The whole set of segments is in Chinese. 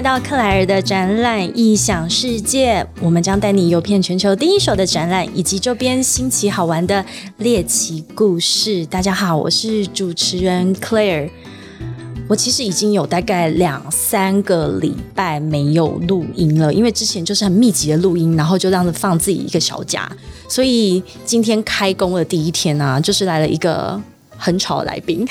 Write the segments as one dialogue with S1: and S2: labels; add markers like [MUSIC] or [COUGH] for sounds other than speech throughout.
S1: 来到克莱尔的展览异想世界，我们将带你游遍全球第一手的展览以及周边新奇好玩的猎奇故事。大家好，我是主持人 Claire。我其实已经有大概两三个礼拜没有录音了，因为之前就是很密集的录音，然后就这样子放自己一个小假，所以今天开工的第一天呢，就是来了一个很吵的来宾，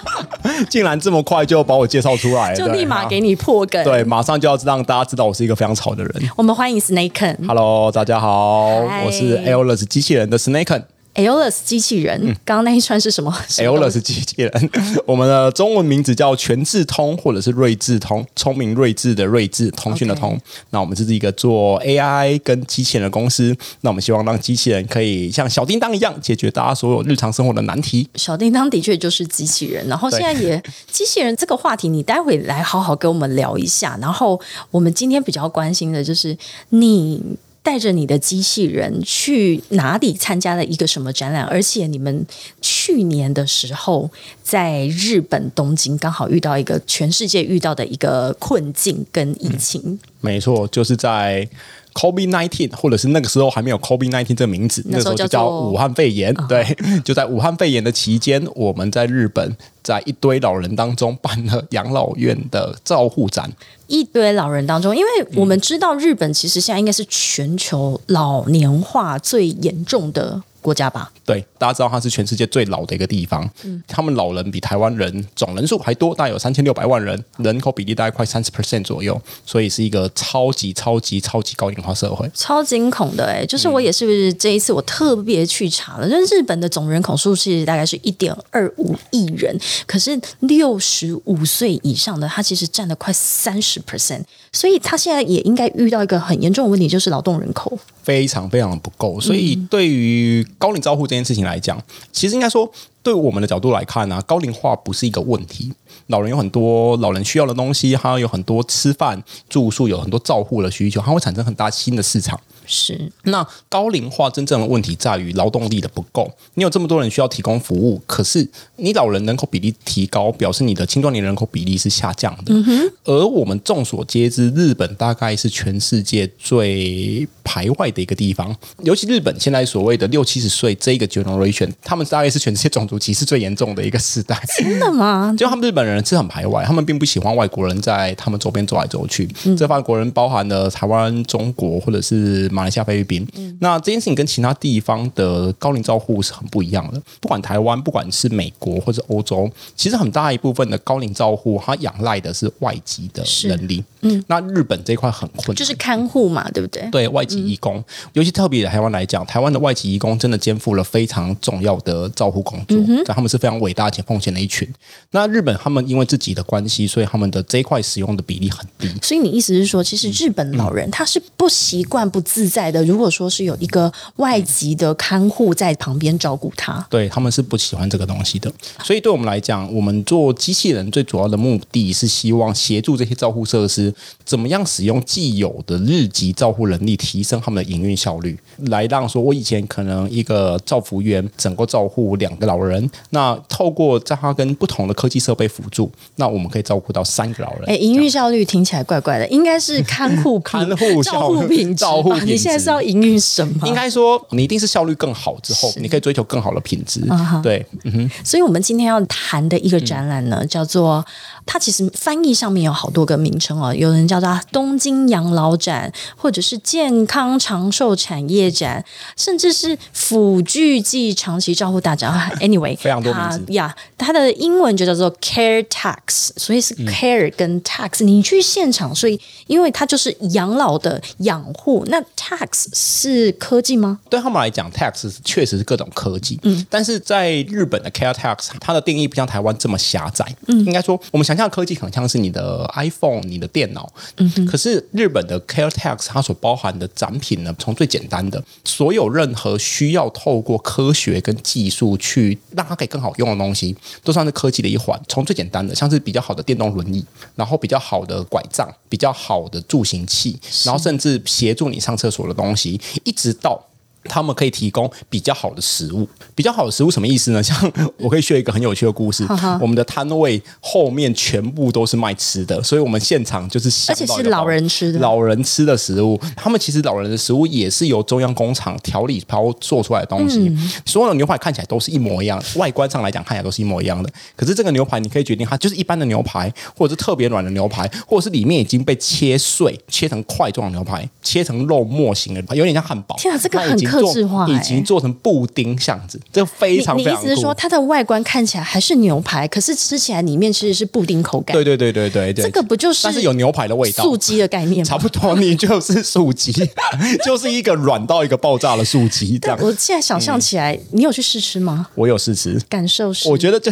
S1: [LAUGHS]
S2: 竟然这么快就把我介绍出来了，
S1: 就立马给你破梗。
S2: 对，马上就要让大家知道我是一个非常吵的人。
S1: 我们欢迎 Snaken。
S2: Hello，大家好，
S1: 嗨
S2: 我是 Airless 机器人的 Snaken。
S1: Aeolus 机器人，刚刚那一串是什么什么东西
S2: Airless 机器人，[LAUGHS] 我们的中文名字叫全智通，或者是睿智通，聪明睿智的睿智，通讯的通。那我们这是一个做 AI 跟机器人的公司，那我们希望让机器人可以像小叮当一样解决大家所有日常生活的难题。
S1: 小叮当的确就是机器人，然后现在也 [LAUGHS] [LAUGHS] 机器人这个话题，你待会来好好跟我们聊一下。然后我们今天比较关心的就是你。带着你的机器人去哪里参加了一个什么展览？而且你们去年的时候在日本东京刚好遇到一个全世界遇到的一个困境跟疫情，
S2: 没错，就是在 COVID nineteen，或者是那个时候还没有 COVID nineteen 这个名字，
S1: 那时候叫
S2: 时候就叫武汉肺炎。对，[LAUGHS] 就在武汉肺炎的期间，我们在日本，在一堆老人当中办了养老院的照护展。
S1: 一堆老人当中，因为我们知道日本其实现在应该是全球老年化最严重的国家吧？
S2: 对，大家知道它是全世界最老的一个地方。嗯，他们老人比台湾人总人数还多，大概有三千六百万人，人口比例大概快三十 percent 左右，所以是一个超级超级超级高龄化社会。
S1: 超惊恐的哎、就是我也是这一次我特别去查了，就是日本的总人口数是大概是一点二五亿人，可是六十五岁以上的他其实占了快三十 percent，所以他现在也应该遇到一个很严重的问题，就是劳动人口。
S2: 非常非常的不够，所以对于高龄照护这件事情来讲，其实应该说，对我们的角度来看呢、高龄化不是一个问题。老人有很多老人需要的东西，还有很多吃饭、住宿，有很多照护的需求，它会产生很大新的市场。
S1: 是
S2: 那高龄化真正的问题在于劳动力的不够。你有这么多人需要提供服务，可是你老人人口比例提高，表示你的青壮年人口比例是下降的。而我们众所皆知，日本大概是全世界最排外的一个地方，尤其日本现在所谓的六七十岁这一个 generation，他们大概是全世界种族歧视最严重的一个时代。
S1: 真的吗？
S2: 就他们日本人是很排外，他们并不喜欢外国人在他们周边走来走去。这外国人包含了台湾、中国或者是马来西亚、菲律宾。那这件事情跟其他地方的高龄照护是很不一样的。不管台湾，不管是美国或者欧洲，其实很大一部分的高龄照护，它仰赖的是外籍的人力。嗯，那日本这一块很困难，
S1: 就是看护嘛，对不对？
S2: 对外籍义工，尤其特别的台湾来讲，台湾的外籍义工真的肩负了非常重要的照护工作，但他们是非常伟大且奉献的一群。那日本他们因为自己的关系，所以他们的这一块使用的比例很低。
S1: 所以你意思是说，其实日本老人他是不习惯、不自在的。如果说是有一个外籍的看护在旁边照顾他，
S2: 对他们是不喜欢这个东西的，所以对我们来讲，我们做机器人最主要的目的是希望协助这些照护设施怎么样使用既有的日籍照护能力，提升他们的营运效率，来让说我以前可能一个照服员整个照护两个老人，那透过在他跟不同的科技设备辅助，那我们可以照顾到三个老人。
S1: 哎，营运效率听起来怪怪的，应该是看护
S2: 看护
S1: 照护品质
S2: 照护
S1: 你现在是要营运什么？
S2: 应该说，你一定是效率更好之后，你可以追求更好的品质。对，嗯哼，
S1: 所以，我们今天要谈的一个展览呢，叫做它其实翻译上面有好多个名称哦，有人叫做东京养老展，或者是健康长寿产业展，甚至是辅具暨长期照护大展。[LAUGHS] Anyway，
S2: 非常多名字
S1: 它呀，它的英文就叫做 Care Tax，所以是 Care 跟 Tax。你去现场，所以因为它就是养老的养护，那 Tax 是科技吗？
S2: 对他们来讲，tax 确实是各种科技，嗯，但是在日本的 care tax，它的定义不像台湾这么狭窄，嗯，应该说我们想象的科技可能像是你的 iPhone、你的电脑，嗯，可是日本的 care tax 它所包含的展品呢，从最简单的所有任何需要透过科学跟技术去让它可以更好用的东西，都算是科技的一环。从最简单的，像是比较好的电动轮椅，然后比较好的拐杖，比较好的助行器，然后甚至协助你上厕所的东西，一直到他们可以提供比较好的食物。比较好的食物什么意思呢？[LAUGHS] 像我可以学一个很有趣的故事，我们的摊位后面全部都是卖吃的，所以我们现场就是
S1: 而且是老人吃的，
S2: 老人吃的食物。他们其实老人的食物也是由中央工厂调理包做出来的东西。所有的牛排看起来都是一模一样，外观上来讲看起来都是一模一样的。可是这个牛排你可以决定它就是一般的牛排，或者是特别软的牛排，或者是里面已经被切碎、切成块状的牛排，切成肉末型的，有点像汉堡。
S1: 天啊，这个很克制化，
S2: 已经做成布丁样子，这非常非常。
S1: 你意思是说它的外观看起来还是牛排，可是吃起来里面其实是布丁口感？
S2: 对对对对对
S1: 对，这个不就是？
S2: 但是有牛排的味道，
S1: 素鸡的概念，
S2: 差不多，你就是素鸡，[LAUGHS] 就是一个软到一个爆炸的素鸡。这样，
S1: 我现在想象起来，你有去试吃吗？
S2: 我有试吃，
S1: 感受是，
S2: 我觉得这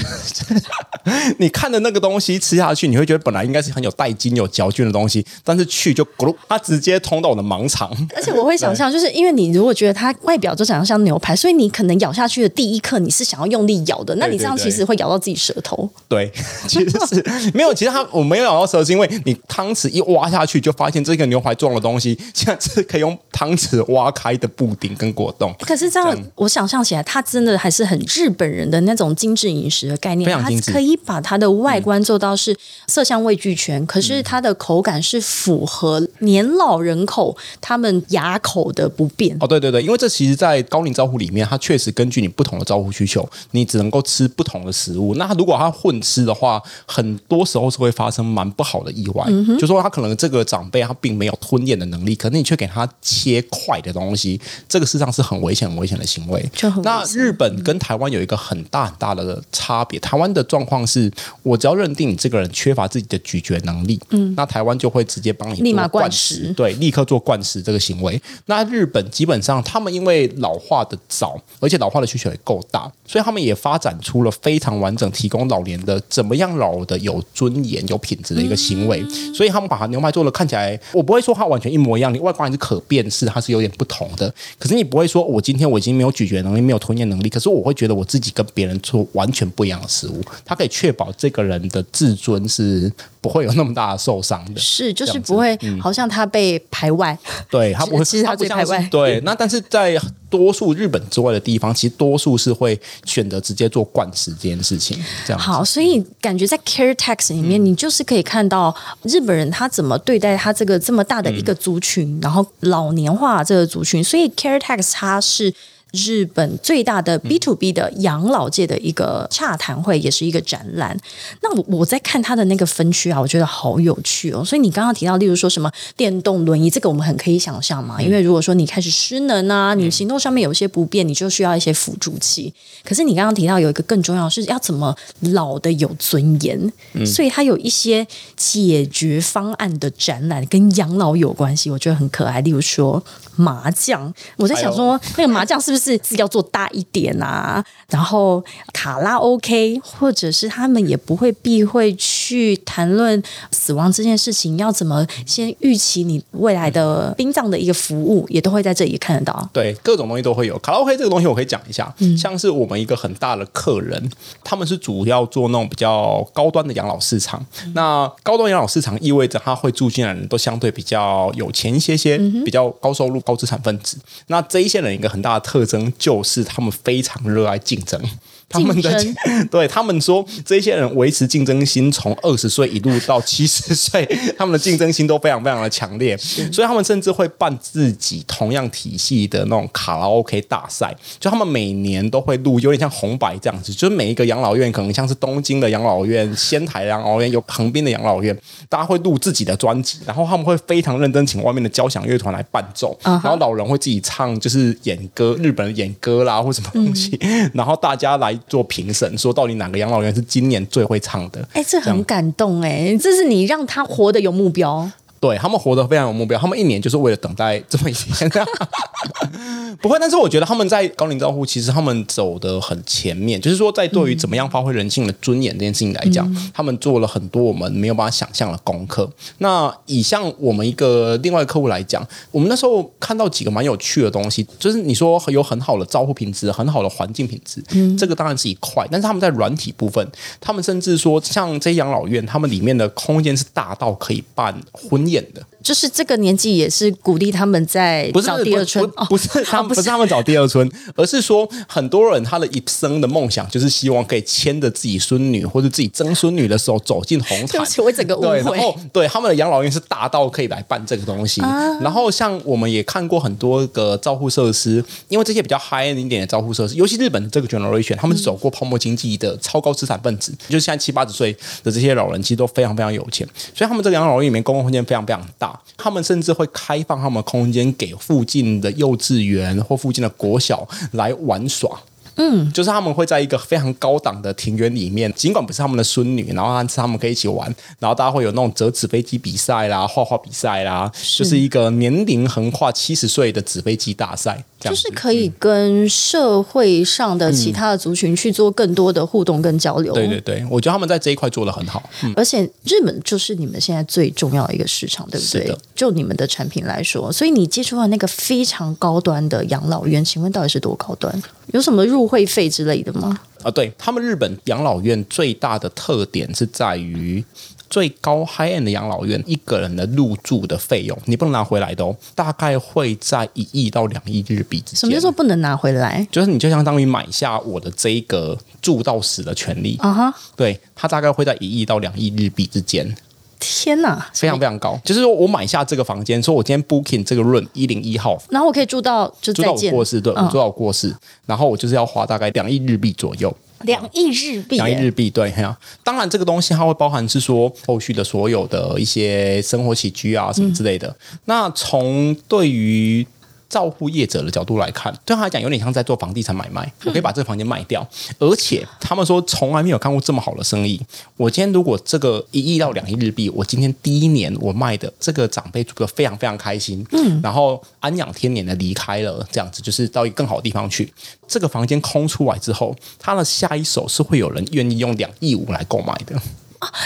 S2: 你看的那个东西吃下去，你会觉得本来应该是很有带筋、有嚼劲的东西，但是去就咕噜，它直接通到我的盲肠。
S1: 而且我会想象，就是因为你如果觉得它外表就长得像牛排，所以你可能咬下去的第一刻，你是想要用力咬的，那你这样其实会咬到自己舌头。
S2: 对，[LAUGHS] 其实是没有，其实它我没有咬到舌头，是因为你汤匙一挖下去，就发现这个牛排状的东西，现在是可以用汤匙挖开的布丁跟果冻。[LAUGHS]
S1: 可是这样，我想象起来，它真的还是很日本人的那种精致饮食的概念，它可以把它的外观做到是色香味俱全，可是它的口感是符合年老人口他们牙口的不变。
S2: 哦，对对对，因为这其实，在高龄招呼里面，它确实根据你不同的招呼需求，你只能够吃不同的食物。那如果它混吃的话，很多时候是会发生蛮不好的意外。就说他可能这个长辈他并没有吞咽的能力，可是你却给他切块的东西，这个事实上是很危险、很危险的行为。那日本跟台湾有一个很大很大的差别，台湾的状况是我只要认定你这个人缺乏自己的咀嚼能力，嗯，那台湾就会直接帮你
S1: 立马灌食，
S2: 对，立刻做灌食这个行为。那日本基本上他们因为老化的早，而且老化的需求也够大，所以他们也发展出了非常完整提供老年的怎么样老的有尊严、有品质的一个行为。所以他们把牛排做的看起来，我不会说它完全一模一样，你外观还是可辨识，它是有点不同的。可是你不会说我今天我已经没有咀嚼能力，没有吞咽能力，可是我会觉得我自己跟别人做完全不一样的食物，它可以确保这个人的自尊是。不会有那么大的受伤的，
S1: 是就是不会，好像他被排外，
S2: 对他不会，
S1: 其实他被排外，
S2: 对。那但是在多数日本之外的地方，其实多数是会选择直接做灌食这件事情。这样
S1: 好，所以感觉在 Care Tax 里面，你就是可以看到日本人他怎么对待他这个这么大的一个族群，然后老年化这个族群，所以 Care Tax 它是。日本最大的 B to B 的养老界的一个洽谈会，也是一个展览。那我我在看它的那个分区啊，我觉得好有趣哦。所以你刚刚提到，例如说什么电动轮椅，这个我们很可以想象嘛。因为如果说你开始失能啊，你行动上面有些不便，你就需要一些辅助器。可是你刚刚提到有一个更重要是要怎么老的有尊严，所以它有一些解决方案的展览跟养老有关系，我觉得很可爱。例如说麻将，我在想说那个麻将是不是？是是要做大一点啊，然后卡拉 OK，或者是他们也不会避讳去谈论死亡这件事情，要怎么先预期你未来的殡葬的一个服务，也都会在这里看得到。
S2: 对，各种东西都会有卡拉 OK 这个东西，我可以讲一下，像是我们一个很大的客人，他们是主要做那种比较高端的养老市场。那高端养老市场意味着他会住进来的人都相对比较有钱一些些，比较高收入、高资产分子。那这一些人一个很大的特征。就是他们非常热爱竞争。他们的 [LAUGHS] 对他们说，这些人维持竞争心，从二十岁一路到七十岁，[LAUGHS] 他们的竞争心都非常非常的强烈，所以他们甚至会办自己同样体系的那种卡拉 OK 大赛，就他们每年都会录，有点像红白这样子，就是每一个养老院，可能像是东京的养老院、仙台养老院、有横滨的养老院，大家会录自己的专辑，然后他们会非常认真请外面的交响乐团来伴奏，然后老人会自己唱，就是演歌，日本人演歌啦或什么东西，[LAUGHS] 然后大家来。做评审，说到底哪个养老院是今年最会唱的？
S1: 哎，这很感动哎，这是你让他活得有目标。
S2: 对他们活得非常有目标，他们一年就是为了等待这么一天。[LAUGHS] 不会，但是我觉得他们在高龄照护，其实他们走的很前面，就是说在对于怎么样发挥人性的尊严这件事情来讲，他们做了很多我们没有办法想象的功课。那以像我们一个另外客户来讲，我们那时候看到几个蛮有趣的东西，就是你说有很好的照护品质，很好的环境品质，这个当然是一块，但是他们在软体部分，他们甚至说像这些养老院，他们里面的空间是大到可以办婚。演的。
S1: 就是这个年纪也是鼓励他们在
S2: 不是
S1: 找第二春。
S2: 不是他们不是。他们找第二春，[LAUGHS] 而是说很多人他的一生的梦想就是希望可以牵着自己孙女或者自己曾孙女的手走进红毯。[LAUGHS]
S1: 整个误
S2: 对，然
S1: 会。
S2: 后对他们的养老院是大到可以来办这个东西。
S1: 啊
S2: 然后像我们也看过很多个照护设施，因为这些比较 high end 一点的照护设施，尤其日本的这个 generation，他们是走过泡沫经济的超高资产分子，就是现在七八十岁的这些老人其实都非常非常有钱，所以他们这个养老院里面公共空间非常非常大，他们甚至会开放他们空间给附近的幼稚园或附近的国小来玩耍。嗯，就是他们会在一个非常高档的庭园里面，尽管不是他们的孙女，然后但是他们可以一起玩，然后大家会有那种折纸飞机比赛啦、画画比赛啦，就是一个年龄横跨七十岁的纸飞机大赛，
S1: 就是可以跟社会上的其他的族群去做更多的互动跟交流。
S2: 对对对，我觉得他们在这一块做的很好。嗯，
S1: 而且日本就是你们现在最重要的一个市场，对不对？就你们的产品来说，所以你接触到那个非常高端的养老院，请问到底是多高端？有什么入会费之类的吗？
S2: 啊，对他们日本养老院最大的特点是在于。最高 high end 的养老院，一个人的入住的费用，你不能拿回来的哦，大概会在一亿到两亿日币之间。
S1: 什么叫做不能拿回来？
S2: 就是你就相当于买下我的这一个住到死的权利，
S1: 啊哈！
S2: 对，它大概会在一亿到两亿日币之间，
S1: 天哪，
S2: 非常非常高。就是说我买下这个房间，说我今天 booking 这个 room 一零一号，
S1: 然后我可以住到就
S2: 住到我过世，对，
S1: 嗯。
S2: 我住到我过世，然后我就是要花大概两亿日币左右。
S1: 两亿日币耶，
S2: 两亿日币，对，哈啊。当然这个东西它会包含是说后续的所有的一些生活起居啊什么之类的。
S1: 嗯。
S2: 那从对于照护业者的角度来看，对他来讲有点像在做房地产买卖，我可以把这个房间卖掉，而且他们说从来没有看过这么好的生意。我今天如果这个一亿到两亿日币，我今天第一年我卖的这个长辈住的非常非常开心，嗯，然后安养天年的离开了，这样子就是到一个更好的地方去。这个房间空出来之后，他的下一手是会有人愿意用两亿五来购买的。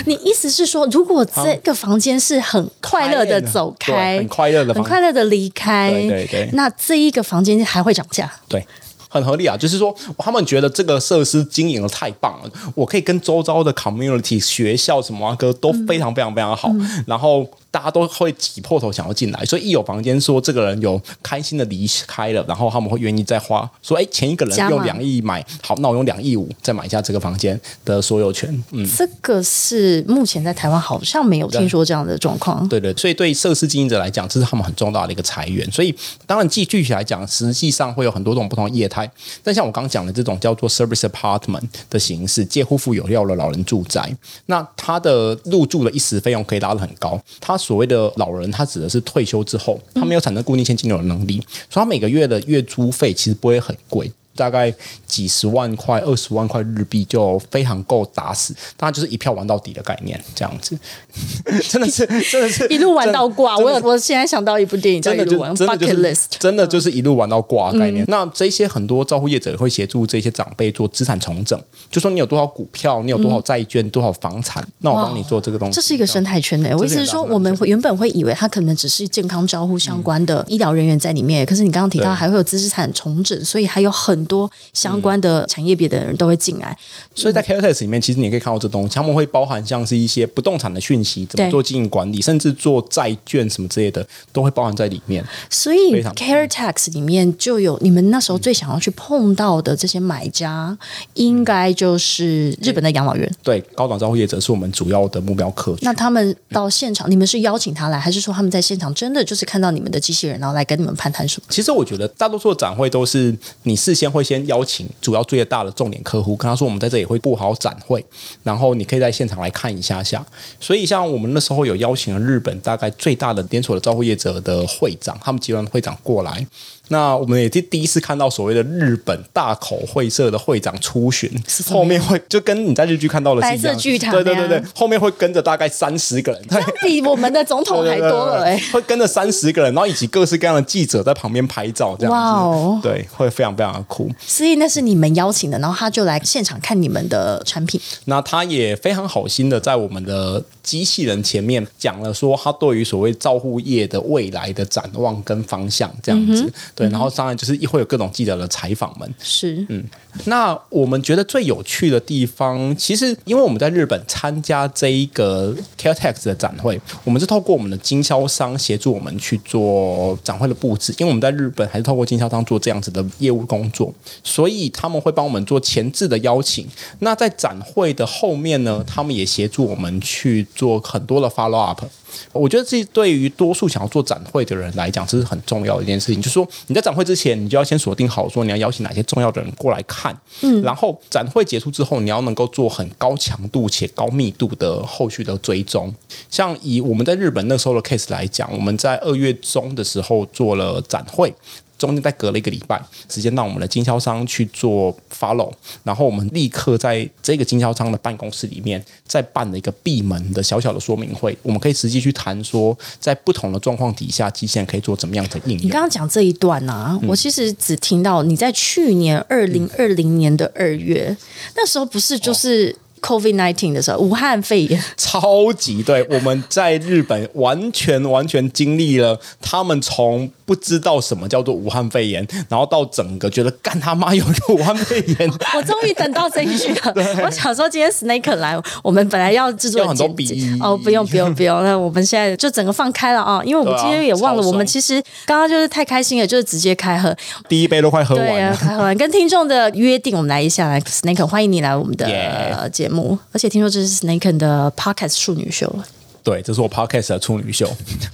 S1: 你意思是说，如果这个房间是很快乐的走
S2: 对
S1: 开，
S2: 很快乐的
S1: 很
S2: 房
S1: 快乐的离开，
S2: 对对对
S1: 那这一个房间还会涨价？
S2: 对，很合理啊。就是说，他们觉得这个设施经营的太棒了，我可以跟周遭的 community、学校什么啊哥都非常非常非常好，然后。大家都会挤破头想要进来，所以一有房间说这个人有开心的离开了，然后他们会愿意再花说，哎，前一个人用两亿买，好，那我用两亿五再买下这个房间的所有权。嗯，
S1: 这个是目前在台湾好像没有听说这样的状况。
S2: 对对，所以对设施经营者来讲，这是他们很重大的一个裁员。所以当然，具具体来讲，实际上会有很多种不同的业态。但像我刚刚讲的这种叫做 service apartment 的形式，介乎富有料的老人住宅，那它的入住的一时费用可以拉得很高。它所谓的老人，他指的是退休之后，他没有产生固定现金流的能力，所以他每个月的月租费其实不会很贵。大概几十万块、二十万块日币就非常够打死，当然就是一票玩到底的概念，这样子，[LAUGHS] 真的是真的是
S1: 一路玩到挂，我有我现在想到一部电影叫《
S2: 真的就
S1: Bucket
S2: 是
S1: List》，
S2: 真的就是一路玩到挂的概念。那这些很多照护业者会协助这些长辈做资产重整，就说你有多少股票，你有多少债券，多少房产，那我帮你做这个东西。
S1: 这是一个生态圈的。我意思是说，我们会原本会以为它可能只是健康照护相关的医疗人员在里面，可是你刚刚提到还会有资产重整，所以还有很多相关的产业别的人都会进来。
S2: 所以在 Caretext 里面，其实你也可以看到这东西，他们会包含像是一些不动产的讯息，怎么做经营管理，甚至做债券什么之类的，都会包含在里面。
S1: 所以 Care Tax 里面就有你们那时候最想要去碰到的这些买家，应该就是日本的养老院。
S2: 对，高档照护业者是我们主要的目标客群。
S1: 那他们到现场，你们是邀请他来，还是说他们在现场真的就是看到你们的机器人，然后来跟你们攀谈什么？
S2: 其实我觉得大多数的展会都是你事先会先邀请主要最大的重点客户，跟他说我们在这里会布好展会，然后你可以在现场来看一下下。所以像我们那时候有邀请了日本大概最大的连锁的照护业者的会长，他们集团的会长过来。那我们也是第一次看到所谓的日本大口会社的会长出巡，后面会就跟你在日剧看到的
S1: 白色巨塔
S2: 对对对对后面会跟着大概三十个人，
S1: 比我们的总统还多了哎、
S2: 会跟着三十个人，然后以及各式各样的记者在旁边拍照，这样子，
S1: 哇哦
S2: 对，会非常非常的酷。
S1: 所以那是你们邀请的，然后他就来现场看你们的产品。
S2: 那他也非常好心的在我们的机器人前面讲了说，他对于所谓照护业的未来的展望跟方向这样子。对，然后当然就是会有各种记者的采访们。
S1: 是，嗯，
S2: 那我们觉得最有趣的地方，其实因为我们在日本参加这一个 Caretex 的展会，我们是透过我们的经销商协助我们去做展会的布置，因为我们在日本还是透过经销商做这样子的业务工作，所以他们会帮我们做前置的邀请。那在展会的后面呢，他们也协助我们去做很多的 follow up。我觉得这对于多数想要做展会的人来讲，这是很重要的一件事情。就是说你在展会之前，你就要先锁定好，说你要邀请哪些重要的人过来看。嗯，然后展会结束之后，你要能够做很高强度且高密度的后续的追踪。像以我们在日本那时候的 case 来讲，我们在二月中的时候做了展会。中间再隔了一个礼拜时间，让我们的经销商去做 follow，然后我们立刻在这个经销商的办公室里面再办了一个闭门的小小的说明会，我们可以实际去谈说，在不同的状况底下，基线可以做怎么样的应用。
S1: 你刚刚讲这一段呢，我其实只听到你在去年二零二零年的二月，那时候不是就是。Covid nineteen 的时候，武汉肺炎。
S2: 超级对，我们在日本完全完全经历了他们从不知道什么叫做武汉肺炎，然后到整个觉得干他妈有个武汉肺炎，[LAUGHS]
S1: 我终于等到这一句了。[LAUGHS] 我想说今天 Snake 来，我们本来要制作
S2: 很多笔
S1: 哦，不用不用不用，那我们现在就整个放开了啊，因为我们今天也忘了，我们其实刚刚就是太开心了，就是直接开喝，
S2: 第一杯都快喝完了，
S1: 开喝完。跟听众的约定，我们来一下来 Snake，欢迎你来我们的节目。而且听说这是 Snake 的 Podcast 处女秀了。
S2: 对，这是我 Podcast 的处女秀。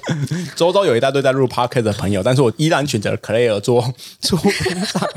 S2: [LAUGHS] 周周有一大堆在录 Podcast 的朋友，但是我依然选择 Claire 做出场。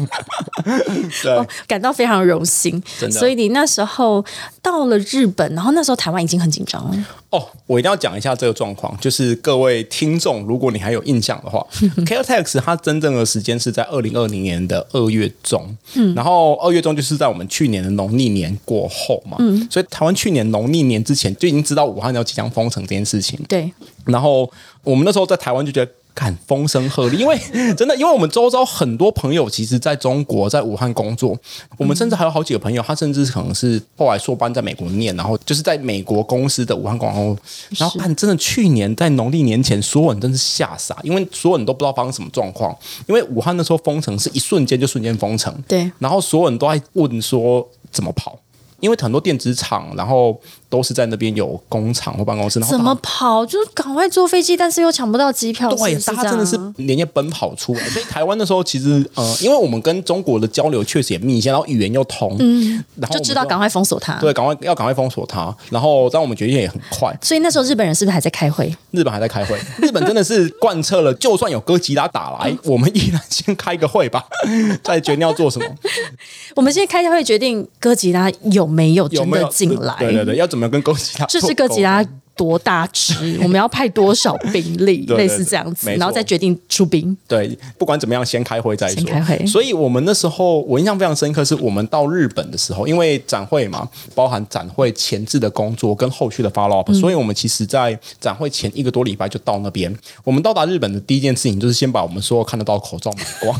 S2: [LAUGHS] 对，
S1: 感到非常荣幸。
S2: 真的，
S1: 所以你那时候到了日本，然后那时候台湾已经很紧张了。
S2: 哦，我一定要讲一下这个状况，就是各位听众，如果你还有印象的话，[LAUGHS] Caretex 它真正的时间是在二零二零年的二月中，嗯，然后二月中就是在我们去年的农历年过后嘛，嗯，所以台湾去年农历年之前就已经知道武汉要即将封城这件事情，
S1: 对，
S2: 然后我们那时候在台湾就觉得。看风声鹤唳，因为 [LAUGHS] 真的，因为我们周遭很多朋友其实在中国，在武汉工作，我们甚至还有好几个朋友，他甚至可能是后来硕班在美国念，然后就是在美国公司的武汉广告，然后看真的去年在农历年前，所有人真是吓傻，因为所有人都不知道发生什么状况，因为武汉那时候封城是一瞬间就瞬间封城，
S1: 对，
S2: 然后所有人都在问说怎么跑。因为很多电子厂，然后都是在那边有工厂或办公室，然后
S1: 怎么跑？就是赶快坐飞机，但是又抢不到机票。
S2: 对，大家真的是连夜奔跑出来。所以台湾那时候，其实 [LAUGHS] 呃，因为我们跟中国的交流确实也密切，然后语言又通，嗯，然后
S1: 就知道赶快封锁他。
S2: 对，赶快要赶快封锁他。然后让我们决定也很快。
S1: 所以那时候日本人是不是还在开会？
S2: 日本还在开会。日本真的是贯彻了，就算有哥吉拉打来，我们依然先开个会吧，[LAUGHS] 再决定要做什么。[LAUGHS]
S1: 我们现在开会决定哥吉拉有没有真的进来？
S2: 对对对，要怎么跟哥吉拉？
S1: 这是哥吉拉多大只？[LAUGHS] 我们要派多少兵力？类似这样子，然后再决定出兵。
S2: 对，不管怎么样，先开会再说。
S1: 先开会。
S2: 所以我们那时候我印象非常深刻，是我们到日本的时候，因为展会嘛，包含展会前置的工作跟后续的 follow up，所以我们其实在展会前一个多礼拜就到那边。我们到达日本的第一件事情就是先把我们所有看得到口罩买光。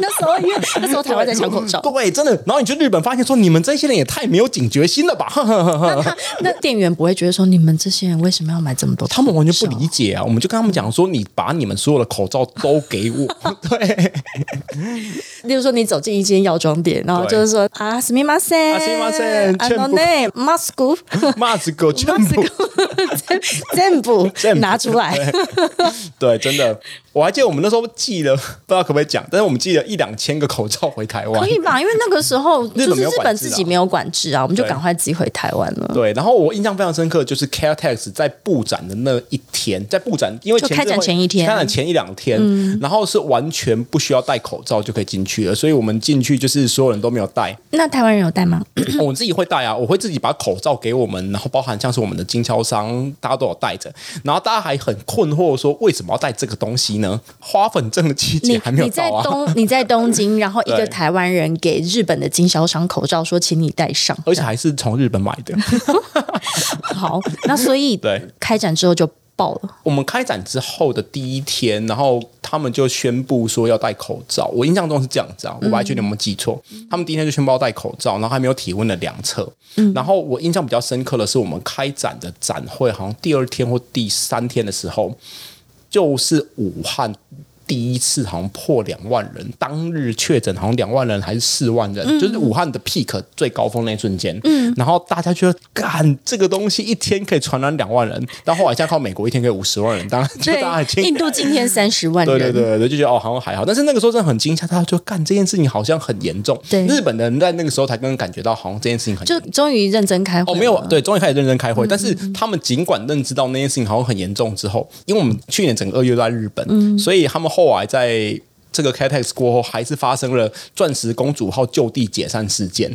S1: 那时候，因为[LAUGHS] 那时候台湾在抢口罩，
S2: 对，真的。然后你去日本发现说，你们这些人也太没有警觉心了吧？
S1: 那那店员不会觉得说，你们这些人为什么要买这么多？
S2: 他们完全不理解啊！我们就跟他们讲说，你把你们所有的口罩都给我。[LAUGHS] 对，
S1: 例如说，你走进一间药妆店，然后就是说啊，すみません，
S2: すみません，
S1: あのね、マスク、
S2: マスク全部、[LAUGHS]
S1: 全部拿出来。
S2: 对，真的。我还记得我们那时候寄了，不知道可不可以讲，但是我们寄了 一两千个口罩回台湾，
S1: 可以吧？因为那个时候 [LAUGHS] 就是日本自己没有管制啊，我们就赶快寄回台湾了。
S2: 对，然后我印象非常深刻，就是 Caretex 在布展的那一天，在布展，因为
S1: 开展前一天，
S2: 开展前一两天，然后是完全不需要戴口罩就可以进去了，所以我们进去就是所有人都没有戴。
S1: 那台湾人有戴吗？[CLEARS THROAT]
S2: 我自己会戴啊，我会自己把口罩给我们，然后包含像是我们的经销商，大家都有戴着，然后大家还很困惑说为什么要戴这个东西呢？花粉症的季节还没有到
S1: 啊！你在东你在东京，然后一个台湾人给日本的经销商口罩，说请你戴上，
S2: 而且还是从日本买的。[LAUGHS]
S1: 好，那所以 [LAUGHS]
S2: 对
S1: 开展之后就爆了。
S2: 我们开展之后的第一天，然后他们就宣布说要戴口罩。我印象中是这样子啊，我不确定有没有记错。他们第一天就宣布要戴口罩，然后还没有体温的量测。然后我印象比较深刻的是，我们开展的展会好像第二天或第三天的时候。就是武汉第一次好像破两万人，当日确诊好像两万人还是四万人，就是武汉的 peak 最高峰那一瞬间。嗯，然后大家觉得，干这个东西一天可以传染两万人，到后来现在靠美国一天可以五十万人，当然就大家
S1: 印度今天三十万人，
S2: 对对对对，就觉得哦好像还好，但是那个时候真的很惊吓，大家就干这件事情好像很严重。
S1: 对，
S2: 日本的人在那个时候才刚刚感觉到好像这件事情很
S1: 就终于认真开会
S2: 哦，没有对，终于开始认真开会，但是他们尽管认知到那件事情好像很严重之后，因为我们去年整个二月都在日本，所以他们后后来在这个 Catex 过后，还是发生了钻石公主号就地解散事件。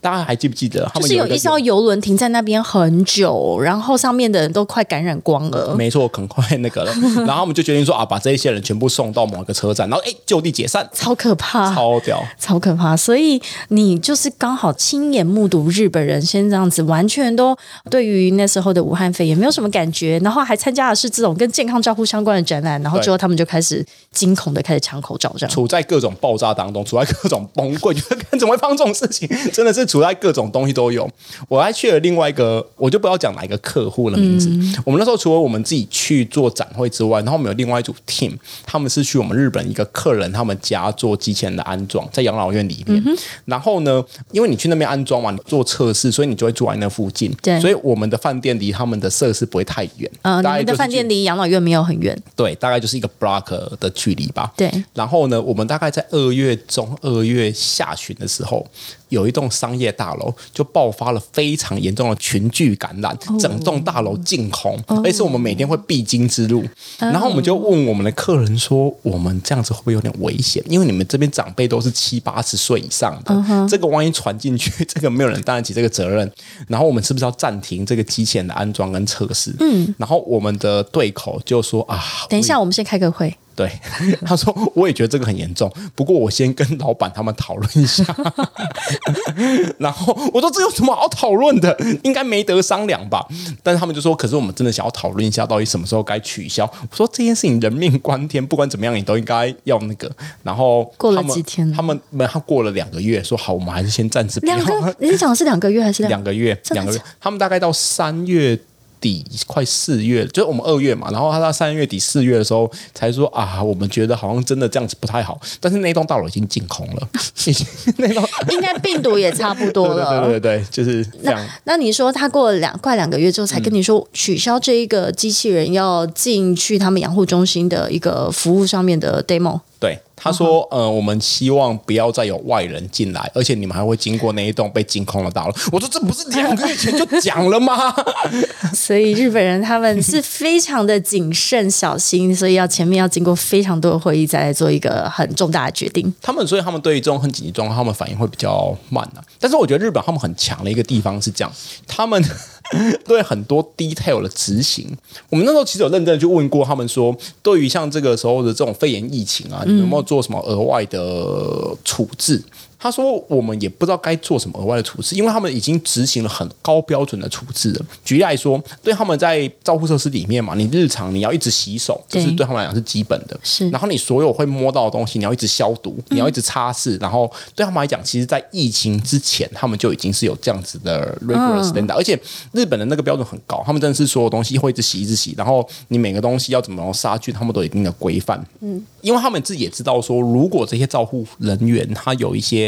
S2: 大家还记不记得？他
S1: 就是有
S2: 一
S1: 艘游轮停在那边很久，然后上面的人都快感染光了。
S2: 没错，很快那个了，[LAUGHS] 然后我们就决定说啊，把这一些人全部送到某一个车站，然后哎就地解散，
S1: 超可怕，
S2: 超屌。
S1: 超可怕！所以你就是刚好亲眼目睹日本人先这样子，完全都对于那时候的武汉肺炎没有什么感觉，然后还参加的是这种跟健康照护相关的展览，然后之后他们就开始惊恐的开始抢口罩，这样。
S2: 处在各种爆炸当中，处在各种崩溃，觉得看怎么会发生这种事情，真的是处在各种东西都有。我还去了另外一个，我就不要讲哪一个客户的名字。我们那时候除了我们自己去做展会之外，然后我们有另外一组 team，他们是去我们日本一个客人他们家做机器人的安装，在养老院里面。然后呢，因为你去那边安装嘛，你做测试，所以你就会住在那附近。
S1: 对
S2: 所以我们的饭店离他们的设施不会太远。
S1: 呃，你
S2: 大概就是
S1: 们的饭店离养老院没有很远，
S2: 对，大概就是一个 block 的距离吧。
S1: 对，
S2: 然后呢，我们大概在二月中、二月下旬的时候，有一栋商业大楼就爆发了非常严重的群聚感染，整栋大楼净空，而且是我们每天会必经之路。然后我们就问我们的客人说：“我们这样子会不会有点危险？因为你们这边长辈都是七八十岁以上的，这个万一传进去，这个没有人担得起这个责任。然后我们是不是要暂停这个机器人的安装跟测试？”嗯，然后我们的对口就说：“啊，
S1: 等一下，我们先开个会。
S2: 对，[LAUGHS] 他说我也觉得这个很严重，不过我先跟老板他们讨论一下。[LAUGHS] 然后我说这有什么好讨论的？应该没得商量吧？但是他们就说，可是我们真的想要讨论一下，到底什么时候该取消？我说这件事情人命关天，不管怎么样，你都应该要那个。然后
S1: 过了几天
S2: 他们没，他过了两个月，说好，我们还是先暂时不要
S1: 两个，你讲的是两个月还是两
S2: 两个月，
S1: 真的
S2: 两个月，他们大概到三月底，快四月，就是我们二月嘛，然后他到三月底四月的时候才说啊，我们觉得好像真的这样子不太好，但是那栋大楼已经净空了，已经那栋，[LAUGHS]
S1: 应该病毒也差不多了。
S2: 对对对对，就是这样。
S1: 那你说他过了两快两个月之后才跟你说取消这一个机器人要进去他们养护中心的一个服务上面的 demo，
S2: 对，他说，呃，我们希望不要再有外人进来，而且你们还会经过那一栋被净空的大楼。我说这不是两个月前就讲了吗？[LAUGHS]
S1: 所以日本人他们是非常的谨慎小心，所以要前面要经过非常多的会议再来做一个很重大的决定。
S2: 他们所以他们对于这种很紧急状况，他们反应会比较慢啊。但是我觉得日本他们很强的一个地方是这样，他们 [LAUGHS] 对很多 detail 的执行，我们那时候其实有认真的去问过他们说，对于像这个时候的这种肺炎疫情啊，你们有没有做什么额外的处置？他说：“我们也不知道该做什么额外的处置，因为他们已经执行了很高标准的处置了。举例来说，对他们在照护设施里面嘛，你日常你要一直洗手，这是
S1: 对
S2: 对他们来讲是基本的。
S1: 是
S2: 然后你所有会摸到的东西，你要一直消毒，你要一直擦拭。然后对他们来讲，其实，在疫情之前，他们就已经是有这样子的 rigorous standard，、而且日本的那个标准很高，他们真的是所有东西会一直洗，一直洗。然后你每个东西要怎么杀菌，他们都有一定的规范。嗯，因为他们自己也知道说，如果这些照护人员他有一些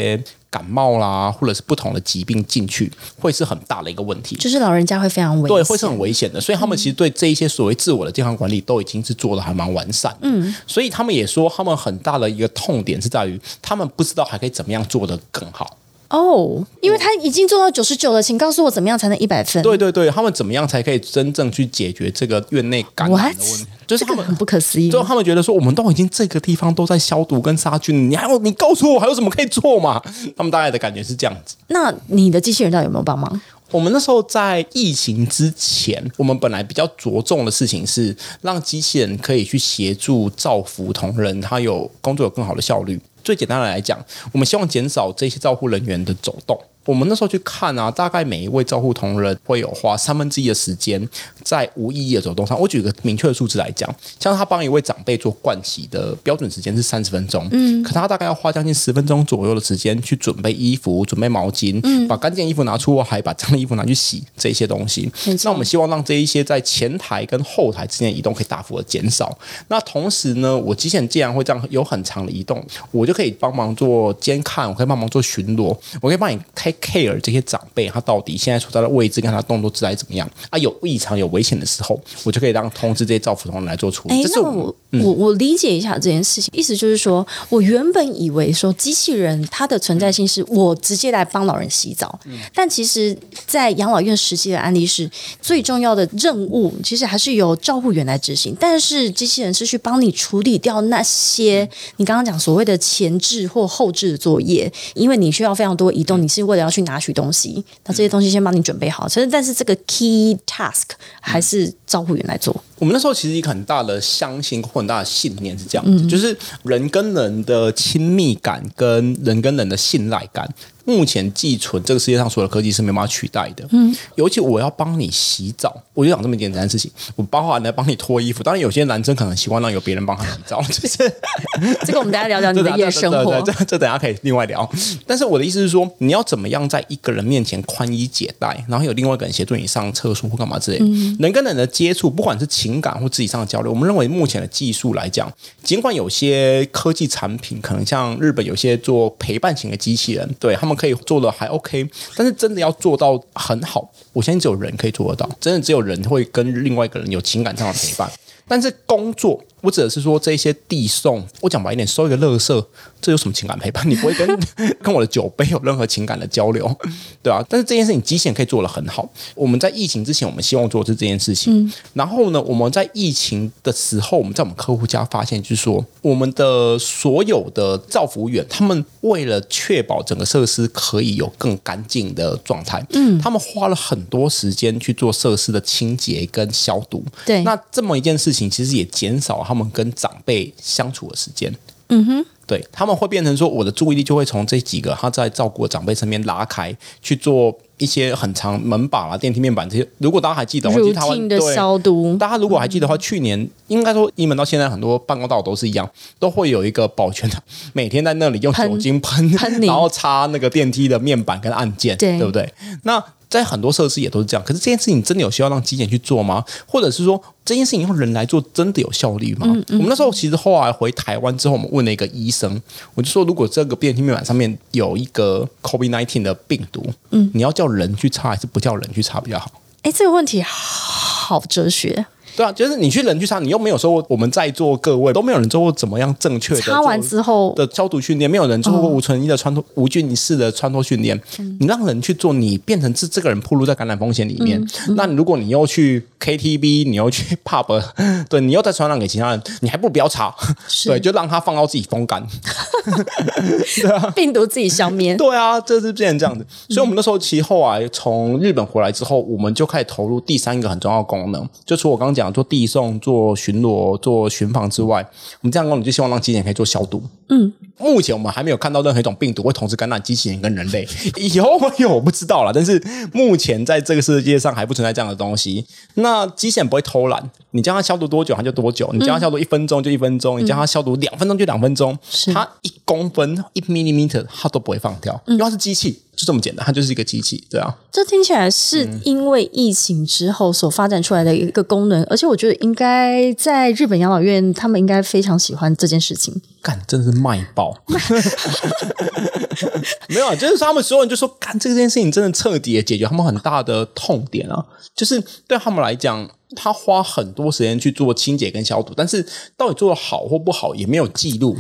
S2: 感冒啦，或者是不同的疾病进去，会是很大的一个问题。
S1: 就是老人家会非常危险，
S2: 对，会是很危险的。所以他们其实对这一些所谓自我的健康管理都已经是做的还蛮完善。嗯，所以他们也说，他们很大的一个痛点是在于，他们不知道还可以怎么样做得更好。
S1: 哦，因为他已经做到九十九了，请告诉我怎么样才能一百分？
S2: 对对对，他们怎么样才可以真正去解决这个院内感染的问题？就是他们
S1: 这个很不可思议
S2: 最。后他们觉得说，我们都已经这个地方都在消毒跟杀菌，你还有你告诉我还有什么可以做嘛？[LAUGHS] 他们大概的感觉是这样子。
S1: 那你的机器人到底有没有帮忙？
S2: 我们那时候在疫情之前，我们本来比较着重的事情是让机器人可以去协助造福同仁，他有工作有更好的效率。最简单的来讲，我们希望减少这些照护人员的走动。我们那时候去看啊，大概每一位照护同仁会有花三分之一的时间在无意义的走动上。我举个明确的数字来讲，像他帮一位长辈做灌洗的标准时间是三十分钟，嗯，可他大概要花将近十分钟左右的时间去准备衣服、准备毛巾，嗯，把干净衣服拿出，还把脏的衣服拿去洗，这些东西。那我们希望让这一些在前台跟后台之间移动可以大幅的减少。那同时呢，我机器人既然会这样有很长的移动，我就可以帮忙做监看，我可以帮忙做巡逻，我可以帮你开 care 这些长辈他到底现在所在的位置跟他动作自然怎么样啊？有异常有危险的时候，我就可以让通知这些照护同仁来做处理。
S1: 哎，那我我我理解一下这件事情，意思就是说我原本以为说机器人它的存在性是我直接来帮老人洗澡，但其实，在养老院实际的案例是最重要的任务，其实还是由照护员来执行，但是机器人是去帮你处理掉那些你刚刚讲所谓的前置或后置的作业，因为你需要非常多移动，你是为了要去拿取东西，那这些东西先帮你准备好。其实，但是这个 key task 还是照护员来做。
S2: 我们那时候其实一个很大的相信或很大的信念是这样子，就是人跟人的亲密感跟人跟人的信赖感。目前寄存这个世界上所有的科技是没办法取代的。嗯，尤其我要帮你洗澡，我就讲这么简单的事情，我包含来帮你脱衣服。当然，有些男生可能习惯让有别人帮他洗澡，[LAUGHS] 就是
S1: 这个我们大家聊聊你的 [LAUGHS] 夜生活。
S2: 这这等下可以另外聊。但是我的意思是说，你要怎么样在一个人面前宽衣解带，然后有另外一个人协助你上厕所或干嘛之类。人跟人的接触，不管是情感或肢体上的交流，我们认为目前的技术来讲，尽管有些科技产品可能像日本有些做陪伴型的机器人，对他们。可以做的还 OK，但是真的要做到很好，我相信只有人可以做得到。真的只有人会跟另外一个人有情感上的陪伴。但是工作，我指的是说这些递送，我讲白一点，收一个垃圾，这有什么情感陪伴？你不会跟 [LAUGHS] 跟我的酒杯有任何情感的交流，对啊。但是这件事情机器人可以做得很好。我们在疫情之前，我们希望做的是这件事情。然后呢，我们在疫情的时候，我们在我们客户家发现，就是说我们的所有的造服务员，他们为了确保整个设施可以有更干净的状态，嗯，他们花了很多时间去做设施的清洁跟消毒。
S1: 对，
S2: 那这么一件事情。其实也减少他们跟长辈相处的时间。嗯哼，对他们会变成说，我的注意力就会从这几个他在照顾长辈身边拉开，去做一些很长门把啦、电梯面板这些。如果大家还记得，
S1: 入境的消毒，
S2: 大家如果还记得的话，去年应该说，你们到现在很多办公道都是一样，都会有一个保全的，每天在那里用酒精喷，然后擦那个电梯的面板跟按键，对不对？那在很多设施也都是这样，可是这件事情真的有需要让机器人去做吗？或者是说这件事情用人来做真的有效率吗？我们那时候其实后来回台湾之后，我们问了一个医生，我就说如果这个电梯面板上面有一个 COVID nineteen 的病毒，嗯，你要叫人去擦还是不叫人去擦比较好？
S1: 哎，这个问题好哲学。
S2: 对啊，就是你去人去擦，你又没有说我们在座各位都没有人做过怎么样正确的
S1: 擦完之后
S2: 的消毒训练，没有人做过无存衣的穿脱、无菌式的穿脱训练。你让人去做，你变成是这个人暴露在感染风险里面。那如果你又去 KTV，你又去 [LAUGHS] pub，[LAUGHS] 对你又再传染给其他人，你还不不要查？对，就让他放到自己风干，[LAUGHS] 对啊，
S1: 病毒自己消灭。
S2: 对啊，这是变成这样子。所以，我们那时候其实后来从日本回来之后，我们就开始投入第三个很重要的功能，就除我刚刚讲。做递送、做巡逻、做巡防之外，我们这样功能就希望让机器可以做消毒。嗯，目前我们还没有看到任何一种病毒会同时感染机器人跟人类。以后会有我不知道了，但是目前在这个世界上还不存在这样的东西。那机器人不会偷懒，你叫它消毒多久它就多久，你叫它消毒一分钟就一分钟，你叫它消毒两分钟就两分钟，它一公分一 millimeter 它都不会放掉，因为它是机器。就这么简单，它就是一个机器，对啊。
S1: 这听起来是因为疫情之后所发展出来的一个功能，而且我觉得应该在日本养老院，他们应该非常喜欢这件事情。
S2: 干，真的是卖爆！[LAUGHS] 没有，就是他们所有人就说，干这件事情真的彻底解决他们很大的痛点啊！就是对他们来讲，他花很多时间去做清洁跟消毒，但是到底做的好或不好，也没有记录。